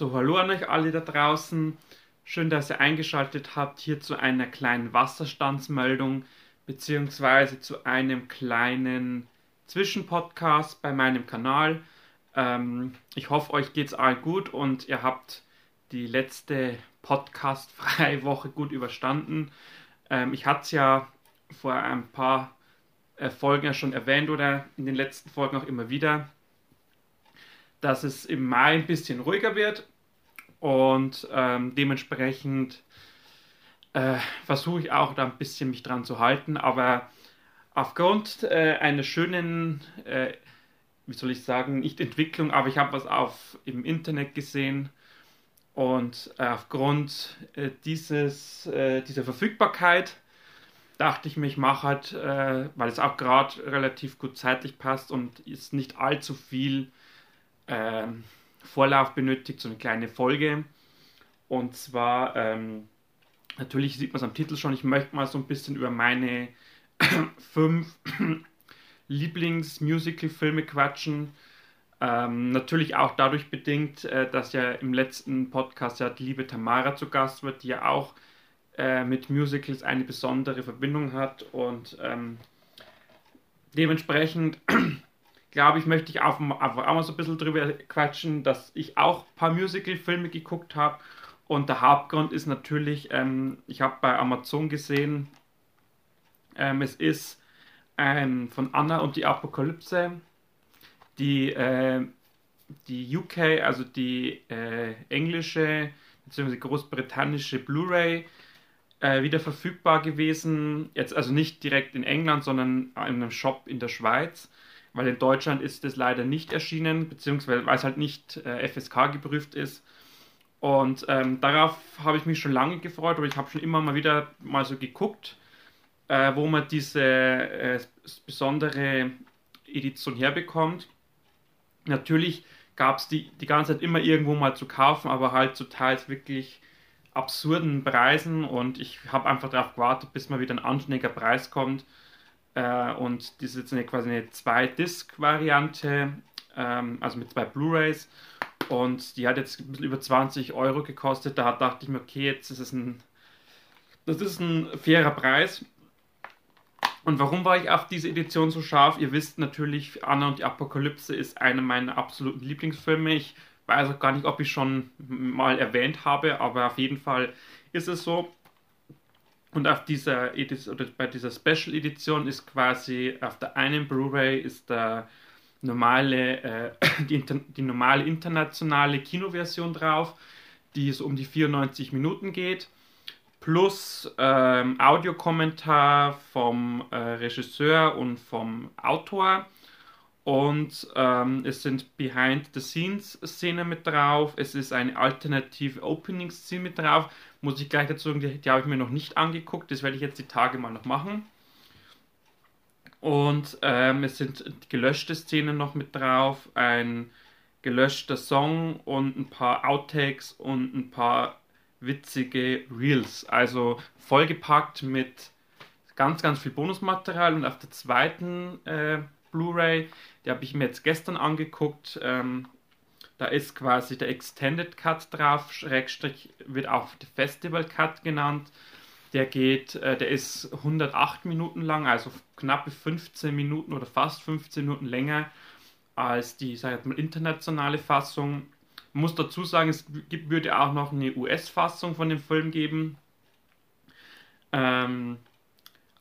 So, hallo an euch alle da draußen. Schön, dass ihr eingeschaltet habt hier zu einer kleinen Wasserstandsmeldung beziehungsweise zu einem kleinen Zwischenpodcast bei meinem Kanal. Ähm, ich hoffe, euch geht's allen gut und ihr habt die letzte Podcast-freie Woche gut überstanden. Ähm, ich hatte es ja vor ein paar äh, Folgen ja schon erwähnt oder in den letzten Folgen auch immer wieder dass es im Mai ein bisschen ruhiger wird und ähm, dementsprechend äh, versuche ich auch da ein bisschen mich dran zu halten, aber aufgrund äh, einer schönen, äh, wie soll ich sagen, nicht Entwicklung, aber ich habe was auf im Internet gesehen. Und äh, aufgrund äh, dieses, äh, dieser Verfügbarkeit dachte ich mir, ich mache halt, weil es auch gerade relativ gut zeitlich passt und ist nicht allzu viel ähm, Vorlauf benötigt, so eine kleine Folge. Und zwar, ähm, natürlich sieht man es am Titel schon, ich möchte mal so ein bisschen über meine fünf Lieblings-Musical-Filme quatschen. Ähm, natürlich auch dadurch bedingt, äh, dass ja im letzten Podcast ja die liebe Tamara zu Gast wird, die ja auch äh, mit Musicals eine besondere Verbindung hat und ähm, dementsprechend glaube ich, möchte ich auch, auch mal so ein bisschen drüber quatschen, dass ich auch ein paar Musical-Filme geguckt habe. Und der Hauptgrund ist natürlich, ähm, ich habe bei Amazon gesehen, ähm, es ist ähm, von Anna und die Apokalypse, die, äh, die UK, also die äh, englische bzw. großbritannische Blu-ray äh, wieder verfügbar gewesen. Jetzt also nicht direkt in England, sondern in einem Shop in der Schweiz weil in Deutschland ist es leider nicht erschienen, beziehungsweise weil es halt nicht äh, FSK geprüft ist. Und ähm, darauf habe ich mich schon lange gefreut, aber ich habe schon immer mal wieder mal so geguckt, äh, wo man diese äh, besondere Edition herbekommt. Natürlich gab es die die ganze Zeit immer irgendwo mal zu kaufen, aber halt zu teils wirklich absurden Preisen und ich habe einfach darauf gewartet, bis mal wieder ein anständiger Preis kommt. Äh, und das ist jetzt eine, quasi eine Zwei-Disc-Variante, ähm, also mit zwei Blu-Rays. Und die hat jetzt ein bisschen über 20 Euro gekostet. Da dachte ich mir, okay, jetzt ist es ein, das ist ein fairer Preis. Und warum war ich auf diese Edition so scharf? Ihr wisst natürlich, Anna und die Apokalypse ist einer meiner absoluten Lieblingsfilme. Ich weiß auch gar nicht, ob ich schon mal erwähnt habe, aber auf jeden Fall ist es so. Und auf dieser Edition, oder bei dieser Special Edition ist quasi auf der einen Blu-ray ist der normale, äh, die, die normale internationale Kinoversion drauf, die so um die 94 Minuten geht, plus ähm, Audiokommentar vom äh, Regisseur und vom Autor. Und ähm, es sind Behind-the-Scenes-Szenen mit drauf. Es ist eine alternative Opening-Szene mit drauf muss ich gleich dazu sagen, die, die habe ich mir noch nicht angeguckt. Das werde ich jetzt die Tage mal noch machen. Und ähm, es sind gelöschte Szenen noch mit drauf, ein gelöschter Song und ein paar Outtakes und ein paar witzige Reels. Also vollgepackt mit ganz, ganz viel Bonusmaterial. Und auf der zweiten äh, Blu-ray, die habe ich mir jetzt gestern angeguckt, ähm, da ist quasi der Extended Cut drauf, Schrägstrich wird auch der Festival Cut genannt. Der geht, äh, der ist 108 Minuten lang, also knappe 15 Minuten oder fast 15 Minuten länger als die, sag ich mal, internationale Fassung. Man muss dazu sagen, es gibt, würde auch noch eine US-Fassung von dem Film geben. Ähm,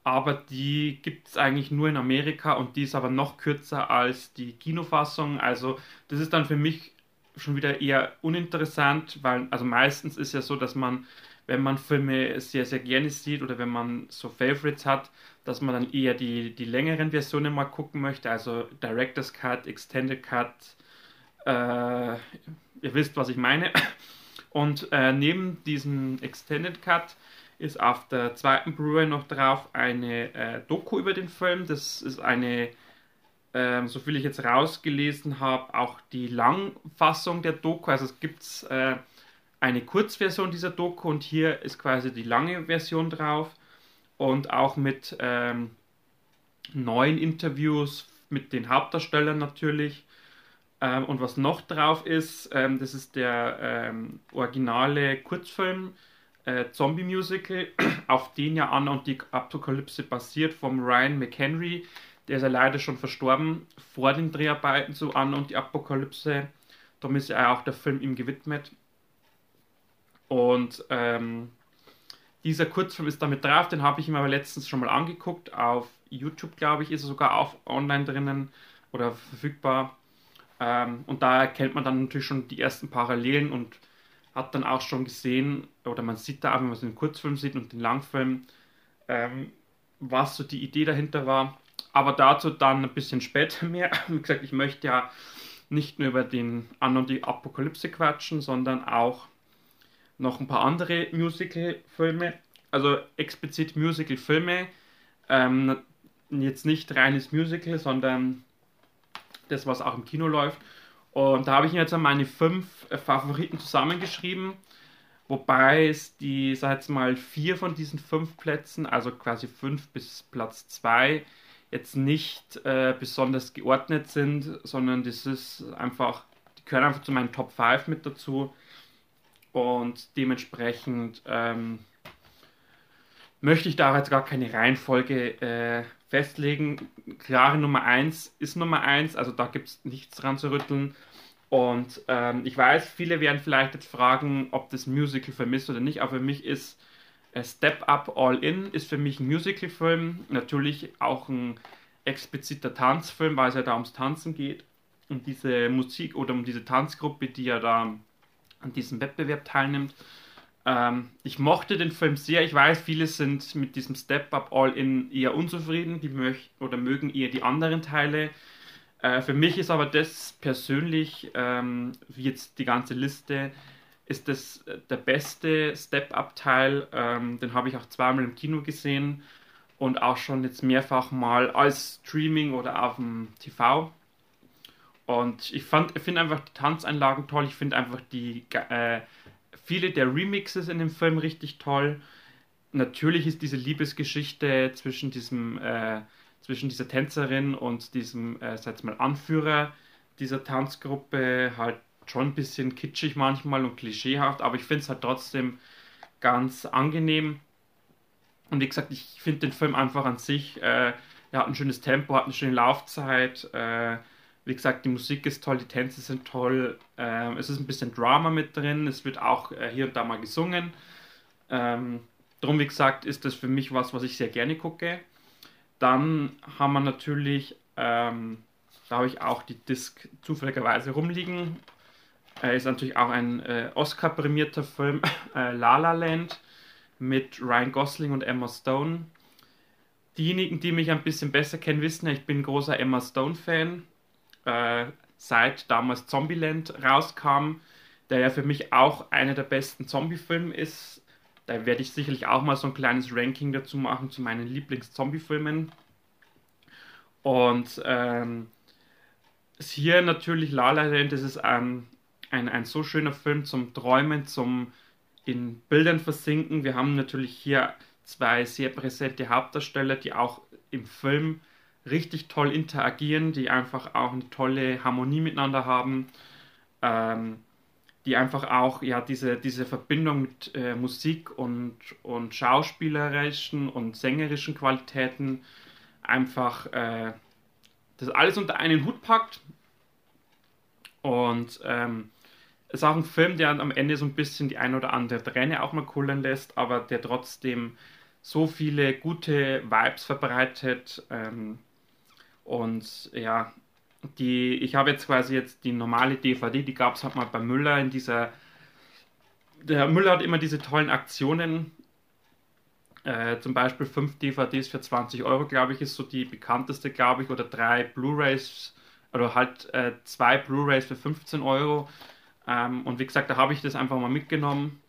aber die gibt es eigentlich nur in Amerika und die ist aber noch kürzer als die Kinofassung. Also das ist dann für mich schon wieder eher uninteressant, weil also meistens ist ja so, dass man, wenn man Filme sehr, sehr gerne sieht oder wenn man so Favorites hat, dass man dann eher die, die längeren Versionen mal gucken möchte, also Director's Cut, Extended Cut, äh, ihr wisst, was ich meine. Und äh, neben diesem Extended Cut ist auf der zweiten Blu-ray noch drauf eine äh, Doku über den Film. Das ist eine ähm, so viel ich jetzt rausgelesen habe, auch die Langfassung der Doku. Also es gibt äh, eine Kurzversion dieser Doku und hier ist quasi die lange Version drauf und auch mit ähm, neuen Interviews mit den Hauptdarstellern natürlich. Ähm, und was noch drauf ist, ähm, das ist der ähm, originale Kurzfilm äh, Zombie Musical, auf den ja Anna und die Apokalypse basiert, vom Ryan McHenry. Der ist ja leider schon verstorben vor den Dreharbeiten zu Anna und die Apokalypse. Darum ist ja auch der Film ihm gewidmet. Und ähm, dieser Kurzfilm ist damit drauf, den habe ich mir aber letztens schon mal angeguckt. Auf YouTube, glaube ich, ist er sogar auch online drinnen oder verfügbar. Ähm, und da erkennt man dann natürlich schon die ersten Parallelen und hat dann auch schon gesehen, oder man sieht da, wenn man den Kurzfilm sieht und den Langfilm, ähm, was so die Idee dahinter war. Aber dazu dann ein bisschen später mehr. Wie gesagt, ich möchte ja nicht nur über den An und die Apokalypse quatschen, sondern auch noch ein paar andere Musical-Filme. Also explizit Musical-Filme. Ähm, jetzt nicht reines Musical, sondern das, was auch im Kino läuft. Und da habe ich jetzt meine fünf äh, Favoriten zusammengeschrieben, wobei es die, sag jetzt mal, vier von diesen fünf Plätzen, also quasi fünf bis Platz zwei, jetzt nicht äh, besonders geordnet sind, sondern das ist einfach, die gehören einfach zu meinen Top 5 mit dazu. Und dementsprechend ähm, möchte ich da jetzt gar keine Reihenfolge äh, festlegen. Klare Nummer 1 ist Nummer 1, also da gibt es nichts dran zu rütteln. Und ähm, ich weiß, viele werden vielleicht jetzt fragen, ob das Musical vermisst oder nicht, aber für mich ist Step Up All In ist für mich ein Musical-Film, natürlich auch ein expliziter Tanzfilm, weil es ja da ums Tanzen geht, um diese Musik oder um diese Tanzgruppe, die ja da an diesem Wettbewerb teilnimmt. Ähm, ich mochte den Film sehr. Ich weiß, viele sind mit diesem Step Up All In eher unzufrieden, die möchten oder mögen eher die anderen Teile. Äh, für mich ist aber das persönlich, ähm, wie jetzt die ganze Liste, ist das äh, der beste Step-Up-Teil. Ähm, den habe ich auch zweimal im Kino gesehen und auch schon jetzt mehrfach mal als Streaming oder auf dem TV. Und ich, ich finde einfach die Tanzeinlagen toll. Ich finde einfach die äh, viele der Remixes in dem Film richtig toll. Natürlich ist diese Liebesgeschichte zwischen diesem äh, zwischen dieser Tänzerin und diesem, äh, mal, Anführer dieser Tanzgruppe halt schon ein bisschen kitschig manchmal und klischeehaft, aber ich finde es halt trotzdem ganz angenehm. Und wie gesagt, ich finde den Film einfach an sich, äh, er hat ein schönes Tempo, hat eine schöne Laufzeit. Äh, wie gesagt, die Musik ist toll, die Tänze sind toll. Äh, es ist ein bisschen Drama mit drin, es wird auch äh, hier und da mal gesungen. Ähm, drum, wie gesagt, ist das für mich was, was ich sehr gerne gucke. Dann haben wir natürlich, ähm, da habe ich auch die Disc zufälligerweise rumliegen. Äh, ist natürlich auch ein äh, Oscar-prämierter Film, äh, La La Land, mit Ryan Gosling und Emma Stone. Diejenigen, die mich ein bisschen besser kennen, wissen, ich bin großer Emma Stone-Fan. Äh, seit damals Zombieland rauskam, der ja für mich auch einer der besten Zombie-Filme ist, da werde ich sicherlich auch mal so ein kleines Ranking dazu machen zu meinen Lieblings-Zombie-Filmen. Und ähm, hier natürlich La La Land, das ist ein, ein, ein so schöner Film zum Träumen, zum in Bildern versinken. Wir haben natürlich hier zwei sehr präsente Hauptdarsteller, die auch im Film richtig toll interagieren, die einfach auch eine tolle Harmonie miteinander haben. Ähm, die einfach auch ja diese, diese Verbindung mit äh, Musik und, und schauspielerischen und sängerischen Qualitäten einfach äh, das alles unter einen Hut packt. Und ähm, ist auch ein Film, der am Ende so ein bisschen die ein oder andere Träne auch mal kullern lässt, aber der trotzdem so viele gute Vibes verbreitet. Ähm, und ja, die, ich habe jetzt quasi jetzt die normale DVD, die gab es halt mal bei Müller in dieser. Der Müller hat immer diese tollen Aktionen. Äh, zum Beispiel fünf DVDs für 20 Euro, glaube ich, ist so die bekannteste, glaube ich, oder drei Blu-Rays, oder halt äh, zwei Blu-Rays für 15 Euro. Ähm, und wie gesagt, da habe ich das einfach mal mitgenommen,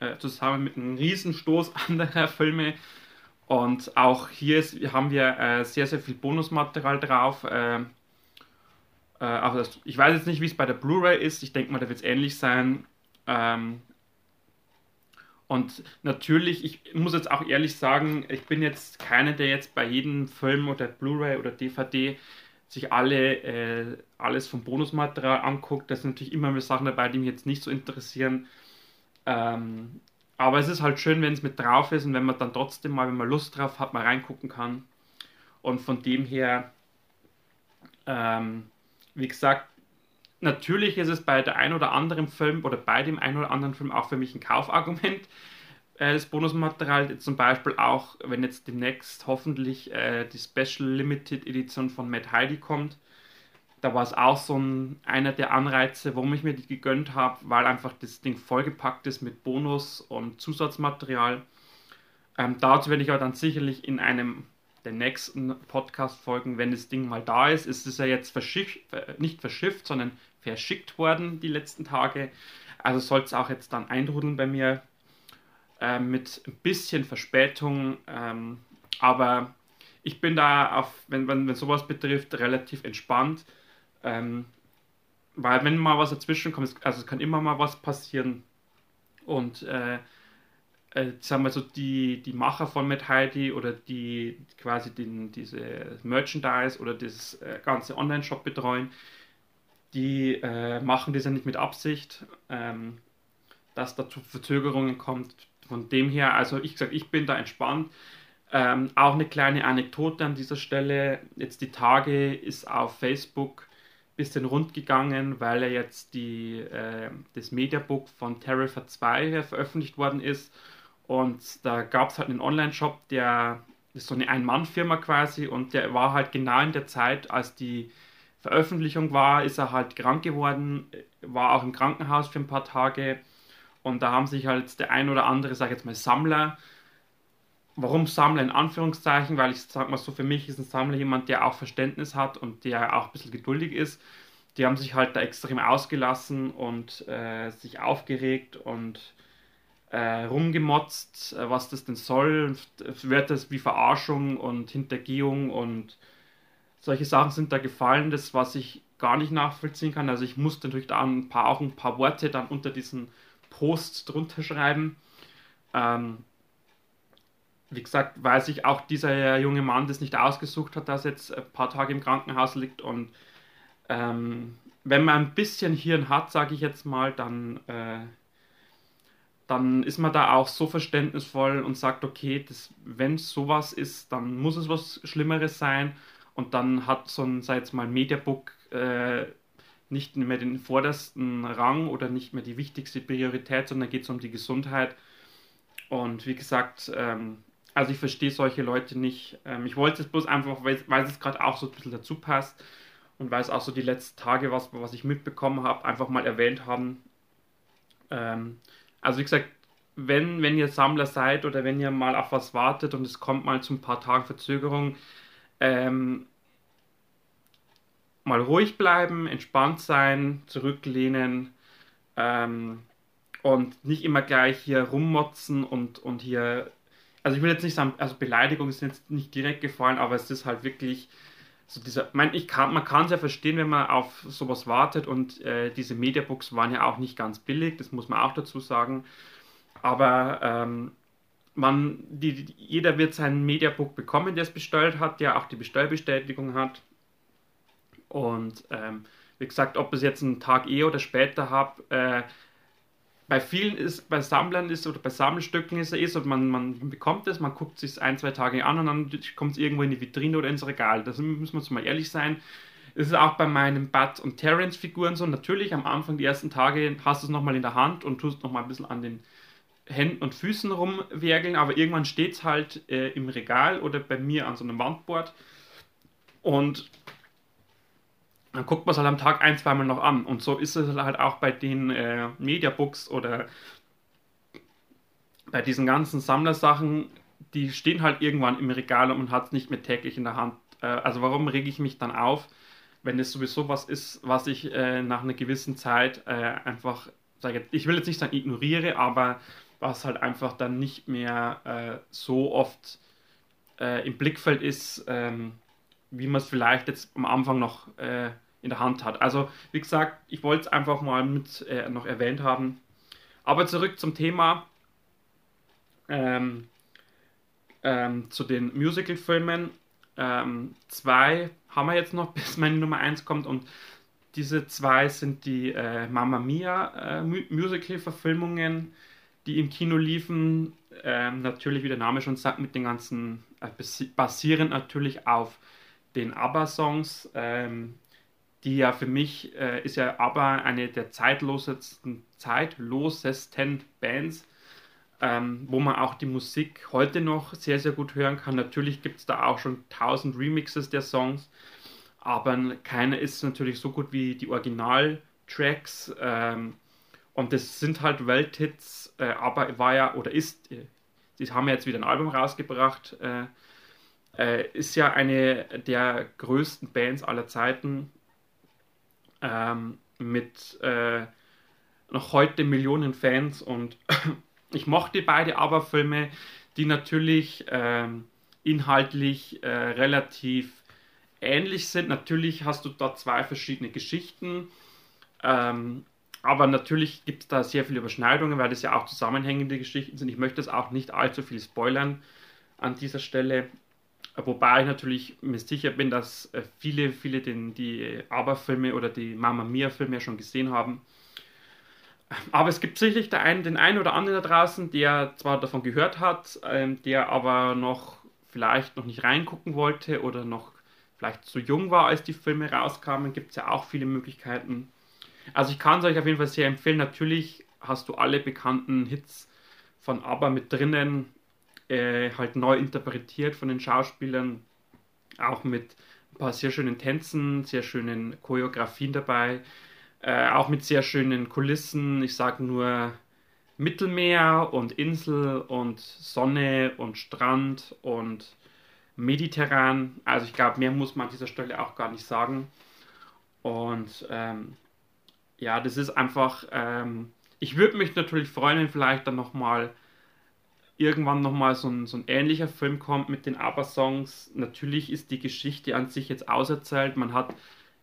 äh, zusammen mit einem Riesenstoß anderer Filme. Und auch hier ist, haben wir äh, sehr, sehr viel Bonusmaterial drauf. Äh, also ich weiß jetzt nicht, wie es bei der Blu-ray ist. Ich denke mal, da wird es ähnlich sein. Ähm, und natürlich, ich muss jetzt auch ehrlich sagen, ich bin jetzt keiner, der jetzt bei jedem Film oder Blu-ray oder DVD sich alle äh, alles vom Bonusmaterial anguckt. Da sind natürlich immer mehr Sachen dabei, die mich jetzt nicht so interessieren. Ähm, aber es ist halt schön, wenn es mit drauf ist und wenn man dann trotzdem mal, wenn man Lust drauf hat, mal reingucken kann. Und von dem her, ähm, wie gesagt, natürlich ist es bei der ein oder anderen Film oder bei dem ein oder anderen Film auch für mich ein Kaufargument, äh, das Bonusmaterial. Zum Beispiel auch, wenn jetzt demnächst hoffentlich äh, die Special Limited Edition von Matt Heidi kommt. Da war es auch so ein, einer der Anreize, warum ich mir die gegönnt habe, weil einfach das Ding vollgepackt ist mit Bonus und Zusatzmaterial. Ähm, dazu werde ich aber dann sicherlich in einem der nächsten Podcast-Folgen, wenn das Ding mal da ist, ist es ja jetzt verschifft, äh, nicht verschifft, sondern verschickt worden die letzten Tage. Also soll es auch jetzt dann eintrudeln bei mir äh, mit ein bisschen Verspätung. Ähm, aber ich bin da, auf, wenn, wenn, wenn sowas betrifft, relativ entspannt. Ähm, weil wenn mal was dazwischen kommt, also es kann immer mal was passieren. Und äh, äh, sagen wir so, die, die Macher von Mad Heidi oder die quasi den, diese Merchandise oder das äh, ganze Online-Shop betreuen, die äh, machen das ja nicht mit Absicht, ähm, dass da zu Verzögerungen kommt. Von dem her, also ich sage, ich bin da entspannt. Ähm, auch eine kleine Anekdote an dieser Stelle. Jetzt die Tage ist auf Facebook ein bisschen rund gegangen, weil er jetzt die, äh, das Mediabook von Terrifier 2 veröffentlicht worden ist. Und da gab es halt einen Online-Shop, der ist so eine Ein-Mann-Firma quasi und der war halt genau in der Zeit, als die Veröffentlichung war, ist er halt krank geworden, war auch im Krankenhaus für ein paar Tage und da haben sich halt der ein oder andere, sag ich jetzt mal, Sammler, warum Sammler in Anführungszeichen, weil ich sag mal so, für mich ist ein Sammler jemand, der auch Verständnis hat und der auch ein bisschen geduldig ist. Die haben sich halt da extrem ausgelassen und äh, sich aufgeregt und äh, rumgemotzt, äh, was das denn soll. Das wie Verarschung und Hintergehung und solche Sachen sind da gefallen, das was ich gar nicht nachvollziehen kann. Also ich musste natürlich da ein paar, auch ein paar Worte dann unter diesen Post drunter schreiben. Ähm, wie gesagt, weil sich auch dieser junge Mann das nicht ausgesucht hat, dass jetzt ein paar Tage im Krankenhaus liegt und ähm, wenn man ein bisschen Hirn hat, sage ich jetzt mal, dann, äh, dann ist man da auch so verständnisvoll und sagt, okay, wenn sowas ist, dann muss es was Schlimmeres sein und dann hat so ein, sei jetzt mal, Mediabook äh, nicht mehr den vordersten Rang oder nicht mehr die wichtigste Priorität, sondern geht es um die Gesundheit. Und wie gesagt, ähm, also ich verstehe solche Leute nicht. Ähm, ich wollte es bloß einfach, weil, es gerade auch so ein bisschen dazu passt und weil es auch so die letzten Tage, was, was ich mitbekommen habe, einfach mal erwähnt haben. Ähm, also wie gesagt, wenn, wenn ihr Sammler seid oder wenn ihr mal auf was wartet und es kommt mal zu ein paar Tagen Verzögerung, ähm, mal ruhig bleiben, entspannt sein, zurücklehnen ähm, und nicht immer gleich hier rummotzen und, und hier, also ich will jetzt nicht sagen, also Beleidigung ist jetzt nicht direkt gefallen, aber es ist halt wirklich so dieser, mein, ich kann, man kann es ja verstehen, wenn man auf sowas wartet und äh, diese Mediabooks waren ja auch nicht ganz billig, das muss man auch dazu sagen, aber ähm, man, die, jeder wird sein Mediabook bekommen, der es bestellt hat, der auch die Bestellbestätigung hat. Und ähm, wie gesagt, ob es jetzt einen Tag eher oder später habe, äh, bei vielen ist, bei Sammlern ist oder bei Sammelstücken ist es eh so, man, man bekommt es, man guckt es ein, zwei Tage an und dann kommt es irgendwo in die Vitrine oder ins Regal. Das muss man jetzt mal ehrlich sein. Es ist auch bei meinen Bud und Terrence Figuren so. Natürlich am Anfang, die ersten Tage, hast du es nochmal in der Hand und tust nochmal ein bisschen an den Händen und Füßen rumwerkeln, aber irgendwann steht es halt äh, im Regal oder bei mir an so einem Wandboard und dann guckt man es halt am Tag ein, zweimal noch an. Und so ist es halt auch bei den äh, Mediabooks oder bei diesen ganzen Sammlersachen, die stehen halt irgendwann im Regal und man hat es nicht mehr täglich in der Hand. Äh, also warum rege ich mich dann auf, wenn es sowieso was ist, was ich äh, nach einer gewissen Zeit äh, einfach, sage ich will jetzt nicht sagen ignoriere, aber was halt einfach dann nicht mehr äh, so oft äh, im Blickfeld ist, ähm, wie man es vielleicht jetzt am Anfang noch äh, in der Hand hat. Also wie gesagt, ich wollte es einfach mal mit äh, noch erwähnt haben. Aber zurück zum Thema, ähm, ähm, zu den Musical-Filmen. Ähm, zwei haben wir jetzt noch, bis meine Nummer 1 kommt und diese zwei sind die äh, Mamma Mia äh, Musical-Verfilmungen, die im Kino liefen. Ähm, natürlich, wie der Name schon sagt, mit den ganzen, äh, basierend natürlich auf den ABBA-Songs, ähm, die ja für mich, äh, ist ja ABBA eine der zeitlosesten, zeitlosesten Bands, ähm, wo man auch die Musik heute noch sehr, sehr gut hören kann. Natürlich gibt es da auch schon tausend Remixes der Songs, aber keiner ist natürlich so gut wie die Originaltracks. Ähm, und das sind halt Welthits, äh, aber war ja oder ist, äh, sie haben jetzt wieder ein Album rausgebracht, äh, äh, ist ja eine der größten Bands aller Zeiten ähm, mit äh, noch heute Millionen Fans und ich mochte beide Aber-Filme, die natürlich ähm, inhaltlich äh, relativ ähnlich sind. Natürlich hast du da zwei verschiedene Geschichten. Ähm, aber natürlich gibt es da sehr viele Überschneidungen, weil das ja auch zusammenhängende Geschichten sind. Ich möchte es auch nicht allzu viel spoilern an dieser Stelle. Wobei ich natürlich mir sicher bin, dass äh, viele, viele den, die Aber-Filme oder die Mama Mia-Filme ja schon gesehen haben. Aber es gibt sicherlich einen, den einen oder anderen da draußen, der zwar davon gehört hat, ähm, der aber noch vielleicht noch nicht reingucken wollte oder noch vielleicht zu jung war, als die Filme rauskamen. Gibt es ja auch viele Möglichkeiten. Also ich kann es euch auf jeden Fall sehr empfehlen. Natürlich hast du alle bekannten Hits von ABBA mit drinnen, äh, halt neu interpretiert von den Schauspielern, auch mit ein paar sehr schönen Tänzen, sehr schönen Choreografien dabei, äh, auch mit sehr schönen Kulissen. Ich sage nur Mittelmeer und Insel und Sonne und Strand und mediterran. Also ich glaube, mehr muss man an dieser Stelle auch gar nicht sagen. Und ähm, ja, das ist einfach, ähm, ich würde mich natürlich freuen, wenn vielleicht dann nochmal irgendwann nochmal so ein, so ein ähnlicher Film kommt mit den ABBA-Songs. Natürlich ist die Geschichte an sich jetzt auserzählt. Man hat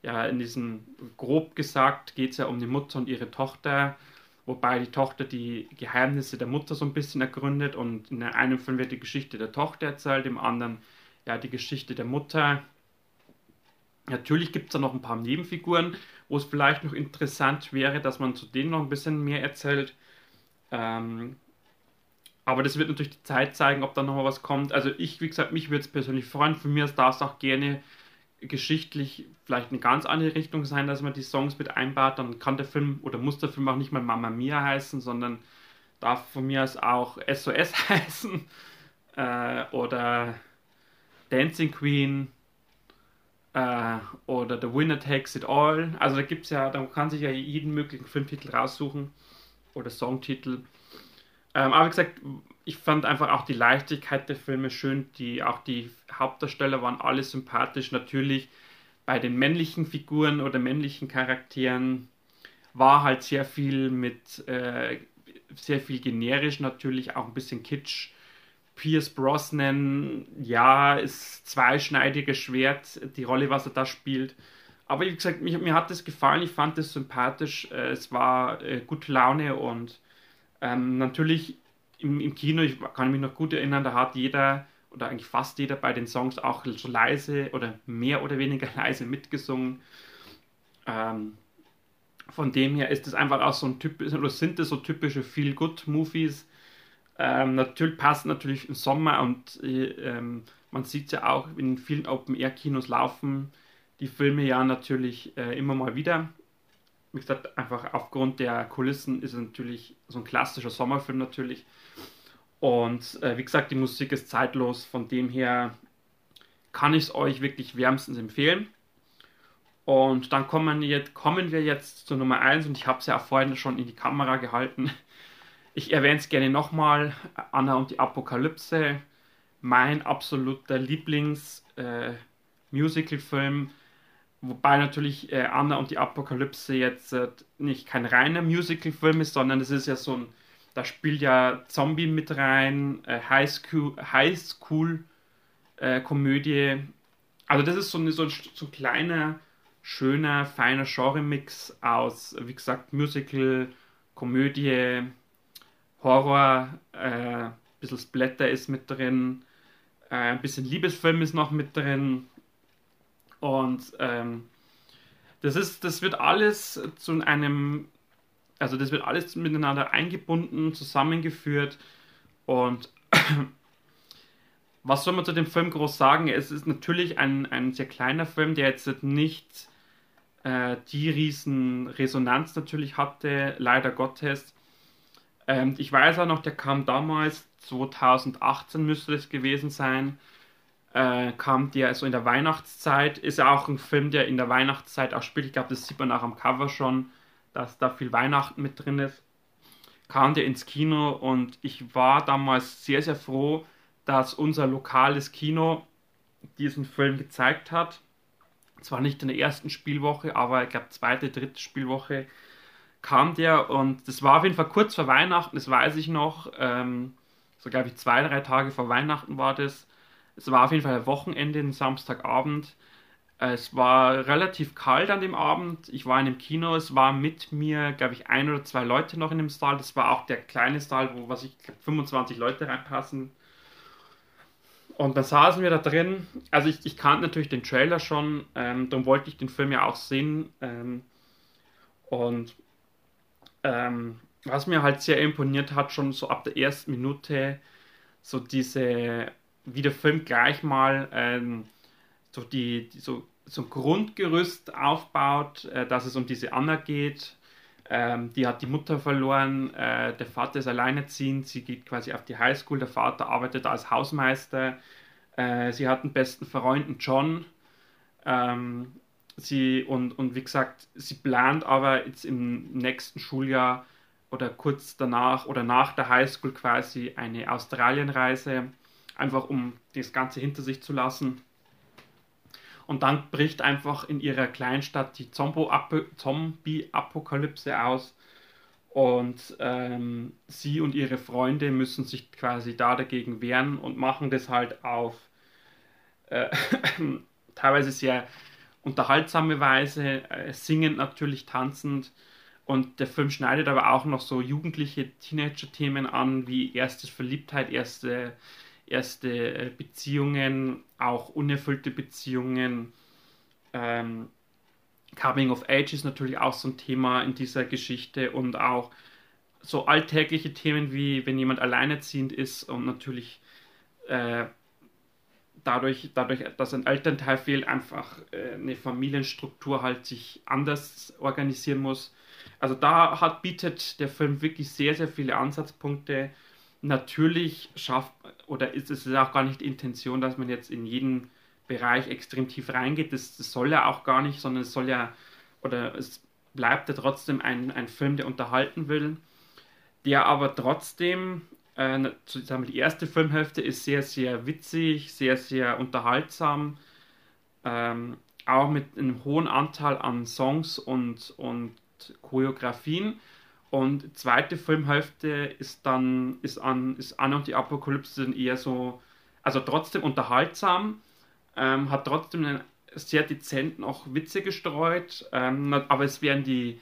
ja in diesem, grob gesagt, geht es ja um die Mutter und ihre Tochter, wobei die Tochter die Geheimnisse der Mutter so ein bisschen ergründet und in einem Film wird die Geschichte der Tochter erzählt, im anderen ja die Geschichte der Mutter. Natürlich gibt es da noch ein paar Nebenfiguren, wo es vielleicht noch interessant wäre, dass man zu denen noch ein bisschen mehr erzählt. Ähm, aber das wird natürlich die Zeit zeigen, ob da noch mal was kommt. Also ich, wie gesagt, mich würde es persönlich freuen. Von mir darf es auch gerne geschichtlich vielleicht eine ganz andere Richtung sein, dass man die Songs mit einbaut. Dann kann der Film oder muss der Film auch nicht mal Mama Mia heißen, sondern darf von mir aus auch SOS heißen. Äh, oder Dancing Queen äh, oder The Winner Takes It All. Also da gibt es ja, da kann sich ja jeden möglichen Filmtitel raussuchen oder Songtitel. Ähm, aber wie gesagt, ich fand einfach auch die Leichtigkeit der Filme schön. Die, auch die Hauptdarsteller waren alle sympathisch. Natürlich bei den männlichen Figuren oder männlichen Charakteren war halt sehr viel mit, äh, sehr viel generisch natürlich, auch ein bisschen Kitsch Pierce Brosnan, ja, ist zweischneidiges Schwert, die Rolle, was er da spielt. Aber wie gesagt, mir, mir hat das gefallen, ich fand es sympathisch, äh, es war äh, gute Laune und ähm, natürlich im, im Kino, ich kann mich noch gut erinnern, da hat jeder oder eigentlich fast jeder bei den Songs auch so leise oder mehr oder weniger leise mitgesungen. Ähm, von dem her ist es einfach auch so ein typisch, oder sind das so typische Feel-Good-Movies, ähm, natürlich passt natürlich im Sommer und äh, ähm, man sieht ja auch in vielen Open-Air-Kinos laufen die Filme ja natürlich äh, immer mal wieder. Wie gesagt, einfach aufgrund der Kulissen ist es natürlich so ein klassischer Sommerfilm natürlich. Und äh, wie gesagt, die Musik ist zeitlos, von dem her kann ich es euch wirklich wärmstens empfehlen. Und dann kommen, jetzt, kommen wir jetzt zu Nummer 1 und ich habe es ja auch vorhin schon in die Kamera gehalten. Ich erwähne es gerne nochmal, Anna und die Apokalypse, mein absoluter Lieblings-Musical-Film, äh, wobei natürlich äh, Anna und die Apokalypse jetzt äh, nicht kein reiner Musical-Film ist, sondern es ist ja so ein, da spielt ja Zombie mit rein, äh, Highschool-Komödie, High also das ist so, eine, so, ein, so ein kleiner, schöner, feiner Genre-Mix aus, wie gesagt, Musical, Komödie, Horror, äh, ein bisschen Splatter ist mit drin. Äh, ein bisschen Liebesfilm ist noch mit drin. Und ähm, das ist, das wird alles zu einem, also das wird alles miteinander eingebunden, zusammengeführt. Und was soll man zu dem Film groß sagen? Es ist natürlich ein, ein sehr kleiner Film, der jetzt nicht äh, die riesen Resonanz natürlich hatte, leider Gottes. Ähm, ich weiß auch noch, der kam damals, 2018 müsste es gewesen sein, äh, kam der so in der Weihnachtszeit. Ist ja auch ein Film, der in der Weihnachtszeit auch spielt. Ich glaube, das sieht man auch am Cover schon, dass da viel Weihnachten mit drin ist. Kam der ins Kino und ich war damals sehr, sehr froh, dass unser lokales Kino diesen Film gezeigt hat. Zwar nicht in der ersten Spielwoche, aber ich glaube, zweite, dritte Spielwoche kam der und das war auf jeden Fall kurz vor Weihnachten, das weiß ich noch. Ähm, so glaube ich zwei, drei Tage vor Weihnachten war das. Es war auf jeden Fall ein Wochenende, ein Samstagabend. Es war relativ kalt an dem Abend. Ich war in dem Kino. Es war mit mir, glaube ich, ein oder zwei Leute noch in dem Saal. Das war auch der kleine Saal, wo was ich glaub, 25 Leute reinpassen. Und dann saßen wir da drin. Also ich, ich kannte natürlich den Trailer schon. Ähm, darum wollte ich den Film ja auch sehen. Ähm, und ähm, was mir halt sehr imponiert hat, schon so ab der ersten Minute, so diese, wie der Film gleich mal ähm, so, die, so, so ein Grundgerüst aufbaut, äh, dass es um diese Anna geht. Ähm, die hat die Mutter verloren, äh, der Vater ist alleinerziehend, sie geht quasi auf die Highschool, der Vater arbeitet als Hausmeister, äh, sie hat einen besten Freund, John. Ähm, sie und, und wie gesagt, sie plant aber jetzt im nächsten Schuljahr oder kurz danach oder nach der Highschool quasi eine Australienreise, einfach um das Ganze hinter sich zu lassen. Und dann bricht einfach in ihrer Kleinstadt die Zombie-Apokalypse aus. Und ähm, sie und ihre Freunde müssen sich quasi da dagegen wehren und machen das halt auf äh, teilweise sehr unterhaltsame Weise, äh, singend natürlich, tanzend. Und der Film schneidet aber auch noch so jugendliche Teenager-Themen an, wie erste Verliebtheit, erste, erste äh, Beziehungen, auch unerfüllte Beziehungen. Ähm, Coming of Age ist natürlich auch so ein Thema in dieser Geschichte und auch so alltägliche Themen wie wenn jemand alleinerziehend ist und natürlich äh, dadurch, dadurch, dass ein Elternteil fehlt, einfach äh, eine Familienstruktur halt sich anders organisieren muss. Also da hat, bietet der Film wirklich sehr, sehr viele Ansatzpunkte. Natürlich schafft oder ist es auch gar nicht die Intention, dass man jetzt in jeden Bereich extrem tief reingeht. Das, das soll ja auch gar nicht, sondern es soll ja oder es bleibt ja trotzdem ein, ein Film, der unterhalten will, der aber trotzdem äh, sagen die erste Filmhälfte ist sehr, sehr witzig, sehr, sehr unterhaltsam. Ähm, auch mit einem hohen Anteil an Songs und, und Choreografien. Und zweite Filmhälfte ist dann ist an ist Anna und die Apokalypse dann eher so, also trotzdem unterhaltsam, ähm, hat trotzdem einen sehr dezenten auch Witze gestreut, ähm, aber es werden die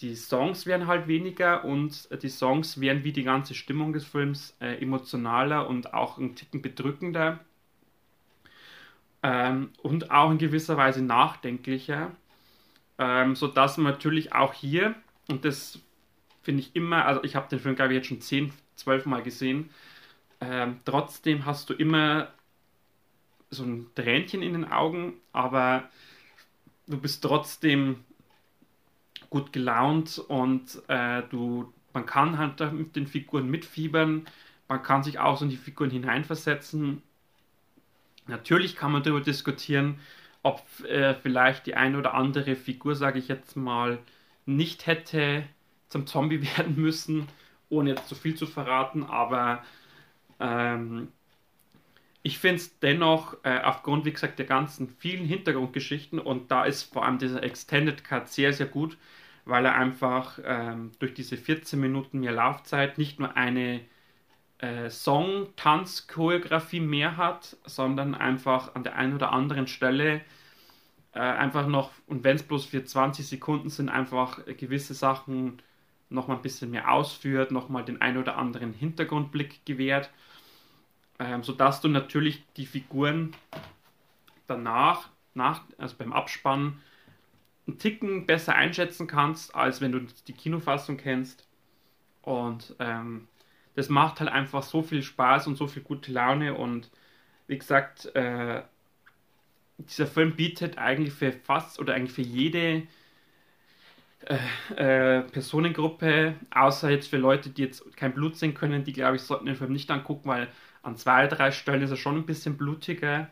die Songs werden halt weniger und die Songs werden wie die ganze Stimmung des Films äh, emotionaler und auch ein Ticken bedrückender ähm, und auch in gewisser Weise nachdenklicher, ähm, sodass man natürlich auch hier, und das finde ich immer, also ich habe den Film glaube ich jetzt schon 10, 12 Mal gesehen, ähm, trotzdem hast du immer so ein Tränchen in den Augen, aber du bist trotzdem gut gelaunt und äh, du, man kann halt mit den Figuren mitfiebern, man kann sich auch so in die Figuren hineinversetzen. Natürlich kann man darüber diskutieren, ob äh, vielleicht die eine oder andere Figur, sage ich jetzt mal, nicht hätte zum Zombie werden müssen, ohne jetzt zu viel zu verraten, aber ähm, ich finde es dennoch, äh, aufgrund, wie gesagt, der ganzen vielen Hintergrundgeschichten und da ist vor allem dieser Extended Cut sehr, sehr gut, weil er einfach ähm, durch diese 14 Minuten mehr Laufzeit nicht nur eine äh, Song-Tanz-Choreografie mehr hat, sondern einfach an der einen oder anderen Stelle äh, einfach noch, und wenn es bloß für 20 Sekunden sind, einfach gewisse Sachen noch mal ein bisschen mehr ausführt, noch mal den einen oder anderen Hintergrundblick gewährt ähm, sodass du natürlich die Figuren danach, nach, also beim Abspannen, einen Ticken besser einschätzen kannst, als wenn du die Kinofassung kennst. Und ähm, das macht halt einfach so viel Spaß und so viel gute Laune. Und wie gesagt, äh, dieser Film bietet eigentlich für fast oder eigentlich für jede äh, äh, Personengruppe, außer jetzt für Leute, die jetzt kein Blut sehen können, die glaube ich sollten den Film nicht angucken, weil an zwei, drei Stellen ist er schon ein bisschen blutiger.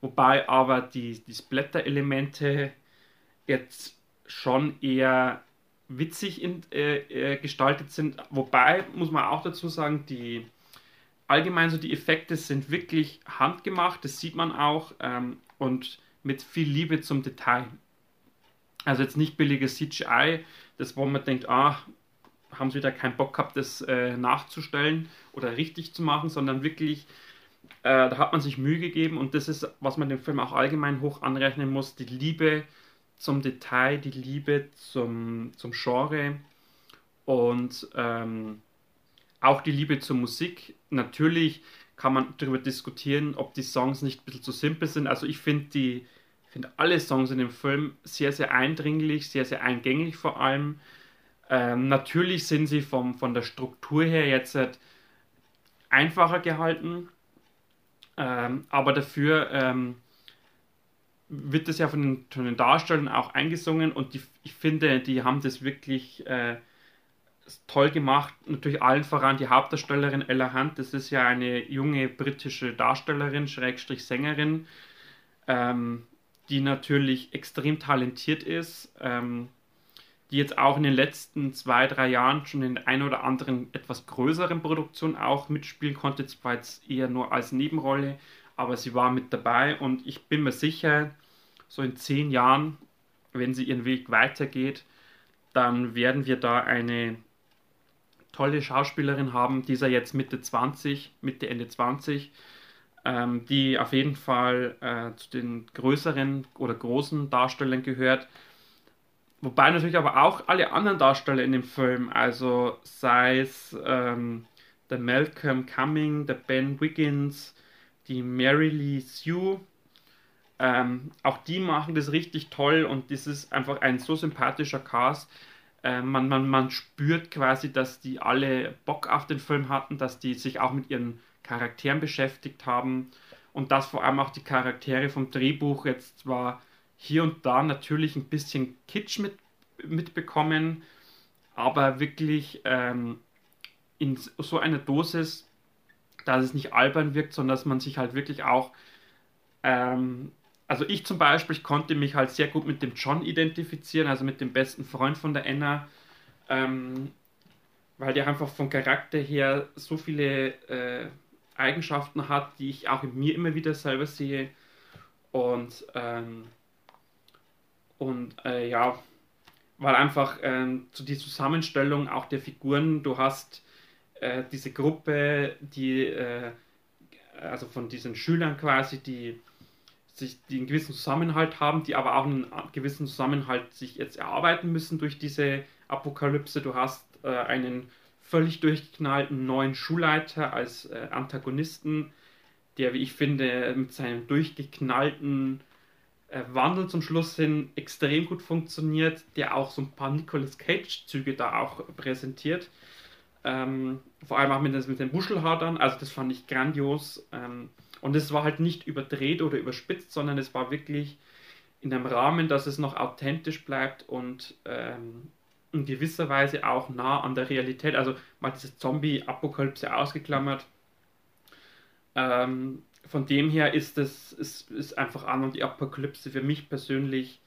Wobei aber die, die Splatter-Elemente jetzt schon eher witzig in, äh, äh, gestaltet sind. Wobei, muss man auch dazu sagen, die allgemein so die Effekte sind wirklich handgemacht, das sieht man auch ähm, und mit viel Liebe zum Detail. Also jetzt nicht billiges CGI, das wo man denkt, ah, haben sie wieder keinen Bock gehabt, das äh, nachzustellen oder richtig zu machen, sondern wirklich, äh, da hat man sich Mühe gegeben und das ist, was man dem Film auch allgemein hoch anrechnen muss, die Liebe zum Detail, die Liebe zum, zum Genre und ähm, auch die Liebe zur Musik. Natürlich kann man darüber diskutieren, ob die Songs nicht ein bisschen zu simpel sind. Also ich finde die finde alle Songs in dem Film sehr, sehr eindringlich, sehr, sehr eingängig vor allem. Ähm, natürlich sind sie vom, von der Struktur her jetzt halt einfacher gehalten, ähm, aber dafür ähm, wird das ja von den, von den Darstellern auch eingesungen und die, ich finde, die haben das wirklich äh, toll gemacht. Natürlich allen voran die Hauptdarstellerin Ella Hunt, das ist ja eine junge britische Darstellerin, Schrägstrich Sängerin, ähm, die natürlich extrem talentiert ist, ähm, die jetzt auch in den letzten zwei, drei Jahren schon in ein oder anderen etwas größeren Produktionen auch mitspielen konnte, zwar jetzt eher nur als Nebenrolle, aber sie war mit dabei und ich bin mir sicher, so in zehn Jahren, wenn sie ihren Weg weitergeht, dann werden wir da eine tolle Schauspielerin haben, die ist ja jetzt Mitte 20, Mitte, Ende 20, ähm, die auf jeden Fall äh, zu den größeren oder großen Darstellern gehört. Wobei natürlich aber auch alle anderen Darsteller in dem Film, also sei es ähm, der Malcolm Cumming, der Ben Wiggins, die Mary Lee Sue, ähm, auch die machen das richtig toll und das ist einfach ein so sympathischer Cast. Äh, man, man, man spürt quasi, dass die alle Bock auf den Film hatten, dass die sich auch mit ihren Charakteren beschäftigt haben und dass vor allem auch die Charaktere vom Drehbuch jetzt zwar hier und da natürlich ein bisschen Kitsch mit, mitbekommen, aber wirklich ähm, in so einer Dosis, dass es nicht albern wirkt, sondern dass man sich halt wirklich auch ähm, also ich zum Beispiel, ich konnte mich halt sehr gut mit dem John identifizieren, also mit dem besten Freund von der Anna, ähm, weil der einfach vom Charakter her so viele äh, Eigenschaften hat, die ich auch in mir immer wieder selber sehe. Und, ähm, und äh, ja, weil einfach ähm, zu die Zusammenstellung auch der Figuren, du hast äh, diese Gruppe, die, äh, also von diesen Schülern quasi, die sich, die einen gewissen Zusammenhalt haben, die aber auch einen gewissen Zusammenhalt sich jetzt erarbeiten müssen durch diese Apokalypse. Du hast äh, einen völlig durchgeknallten neuen Schulleiter als äh, Antagonisten, der, wie ich finde, mit seinem durchgeknallten äh, Wandel zum Schluss hin extrem gut funktioniert, der auch so ein paar Nicolas Cage-Züge da auch präsentiert. Ähm, vor allem auch mit, mit den Muschelhadern, also das fand ich grandios. Ähm, und es war halt nicht überdreht oder überspitzt, sondern es war wirklich in einem Rahmen, dass es noch authentisch bleibt und ähm, in gewisser Weise auch nah an der Realität. Also mal diese Zombie-Apokalypse ausgeklammert. Ähm, von dem her ist es ist, ist einfach an und die Apokalypse für mich persönlich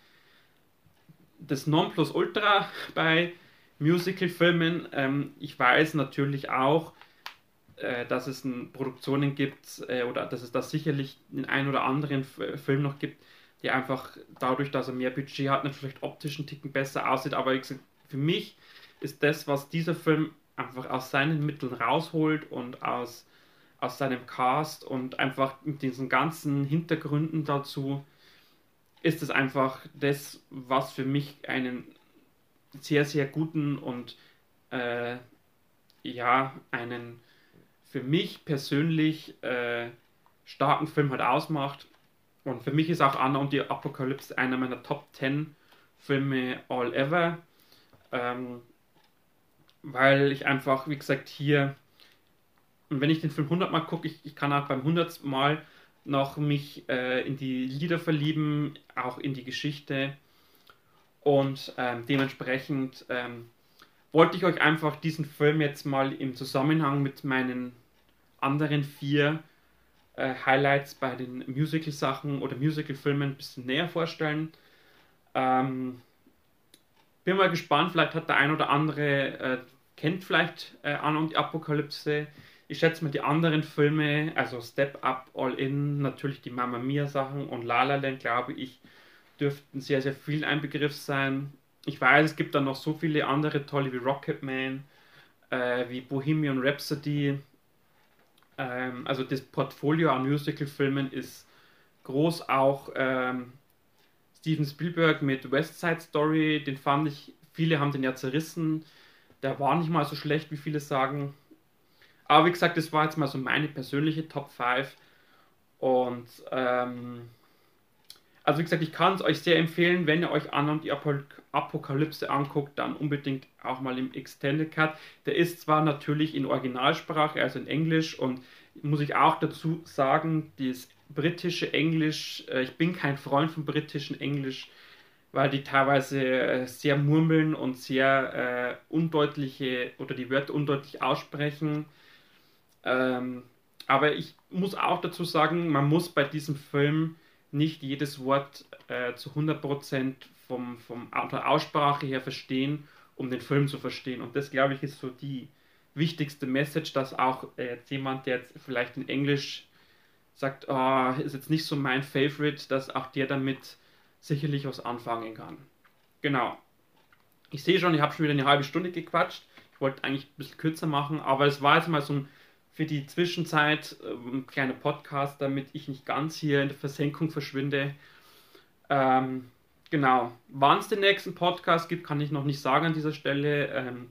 das Nonplusultra bei Musical-Filmen. Ähm, ich weiß natürlich auch, äh, dass es Produktionen gibt äh, oder dass es da sicherlich den einen oder anderen Film noch gibt, der einfach dadurch, dass er mehr Budget hat, vielleicht optisch einen Ticken besser aussieht. Aber für mich ist das, was dieser Film einfach aus seinen Mitteln rausholt und aus, aus seinem Cast und einfach mit diesen ganzen Hintergründen dazu, ist es einfach das, was für mich einen sehr, sehr guten und äh, ja, einen für mich persönlich äh, starken Film halt ausmacht. Und für mich ist auch Anna und die Apokalypse einer meiner Top 10 Filme all ever. Ähm, weil ich einfach, wie gesagt, hier, und wenn ich den Film 100 Mal gucke, ich, ich kann auch beim 100 Mal noch mich äh, in die Lieder verlieben, auch in die Geschichte. Und ähm, dementsprechend ähm, wollte ich euch einfach diesen Film jetzt mal im Zusammenhang mit meinen anderen vier äh, Highlights bei den Musical-Sachen oder Musical-Filmen ein bisschen näher vorstellen. Ähm, bin mal gespannt, vielleicht hat der ein oder andere, äh, kennt vielleicht äh, Anna und die Apokalypse. Ich schätze mal die anderen Filme, also Step Up, All In, natürlich die Mamma Mia Sachen und La La Land, glaube ich, dürften sehr, sehr viel ein Begriff sein. Ich weiß, es gibt dann noch so viele andere tolle wie Rocketman, äh, wie Bohemian Rhapsody. Ähm, also das Portfolio an Musical-Filmen ist groß. Auch ähm, Steven Spielberg mit West Side Story, den fand ich, viele haben den ja zerrissen. Der war nicht mal so schlecht, wie viele sagen. Aber wie gesagt, das war jetzt mal so meine persönliche Top 5. Und ähm, also wie gesagt, ich kann es euch sehr empfehlen, wenn ihr euch an und die Apokalypse anguckt, dann unbedingt auch mal im Extended Cut. Der ist zwar natürlich in Originalsprache, also in Englisch und muss ich auch dazu sagen, das britische Englisch, äh, ich bin kein Freund vom britischen Englisch, weil die teilweise äh, sehr murmeln und sehr äh, undeutliche oder die Wörter undeutlich aussprechen. Ähm, aber ich muss auch dazu sagen, man muss bei diesem Film nicht jedes Wort zu 100% vom, vom der Aussprache her verstehen, um den Film zu verstehen. Und das, glaube ich, ist so die wichtigste Message, dass auch äh, jemand, der jetzt vielleicht in Englisch sagt, oh, ist jetzt nicht so mein Favorite, dass auch der damit sicherlich was anfangen kann. Genau. Ich sehe schon, ich habe schon wieder eine halbe Stunde gequatscht. Ich wollte eigentlich ein bisschen kürzer machen, aber es war jetzt mal so ein für die Zwischenzeit ähm, ein kleiner Podcast, damit ich nicht ganz hier in der Versenkung verschwinde. Ähm, genau. Wann es den nächsten Podcast gibt, kann ich noch nicht sagen an dieser Stelle. Ähm,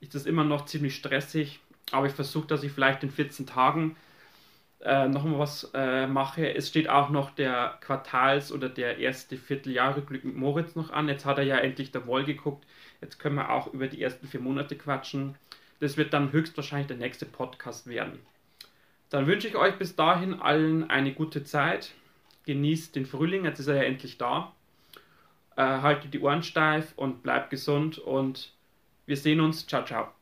ist das immer noch ziemlich stressig, aber ich versuche, dass ich vielleicht in 14 Tagen äh, nochmal was äh, mache. Es steht auch noch der Quartals- oder der erste Vierteljahrrückblick mit Moritz noch an. Jetzt hat er ja endlich der Woll geguckt. Jetzt können wir auch über die ersten vier Monate quatschen. Das wird dann höchstwahrscheinlich der nächste Podcast werden. Dann wünsche ich euch bis dahin allen eine gute Zeit. Genießt den Frühling, jetzt ist er ja endlich da. Äh, haltet die Ohren steif und bleibt gesund und wir sehen uns. Ciao, ciao.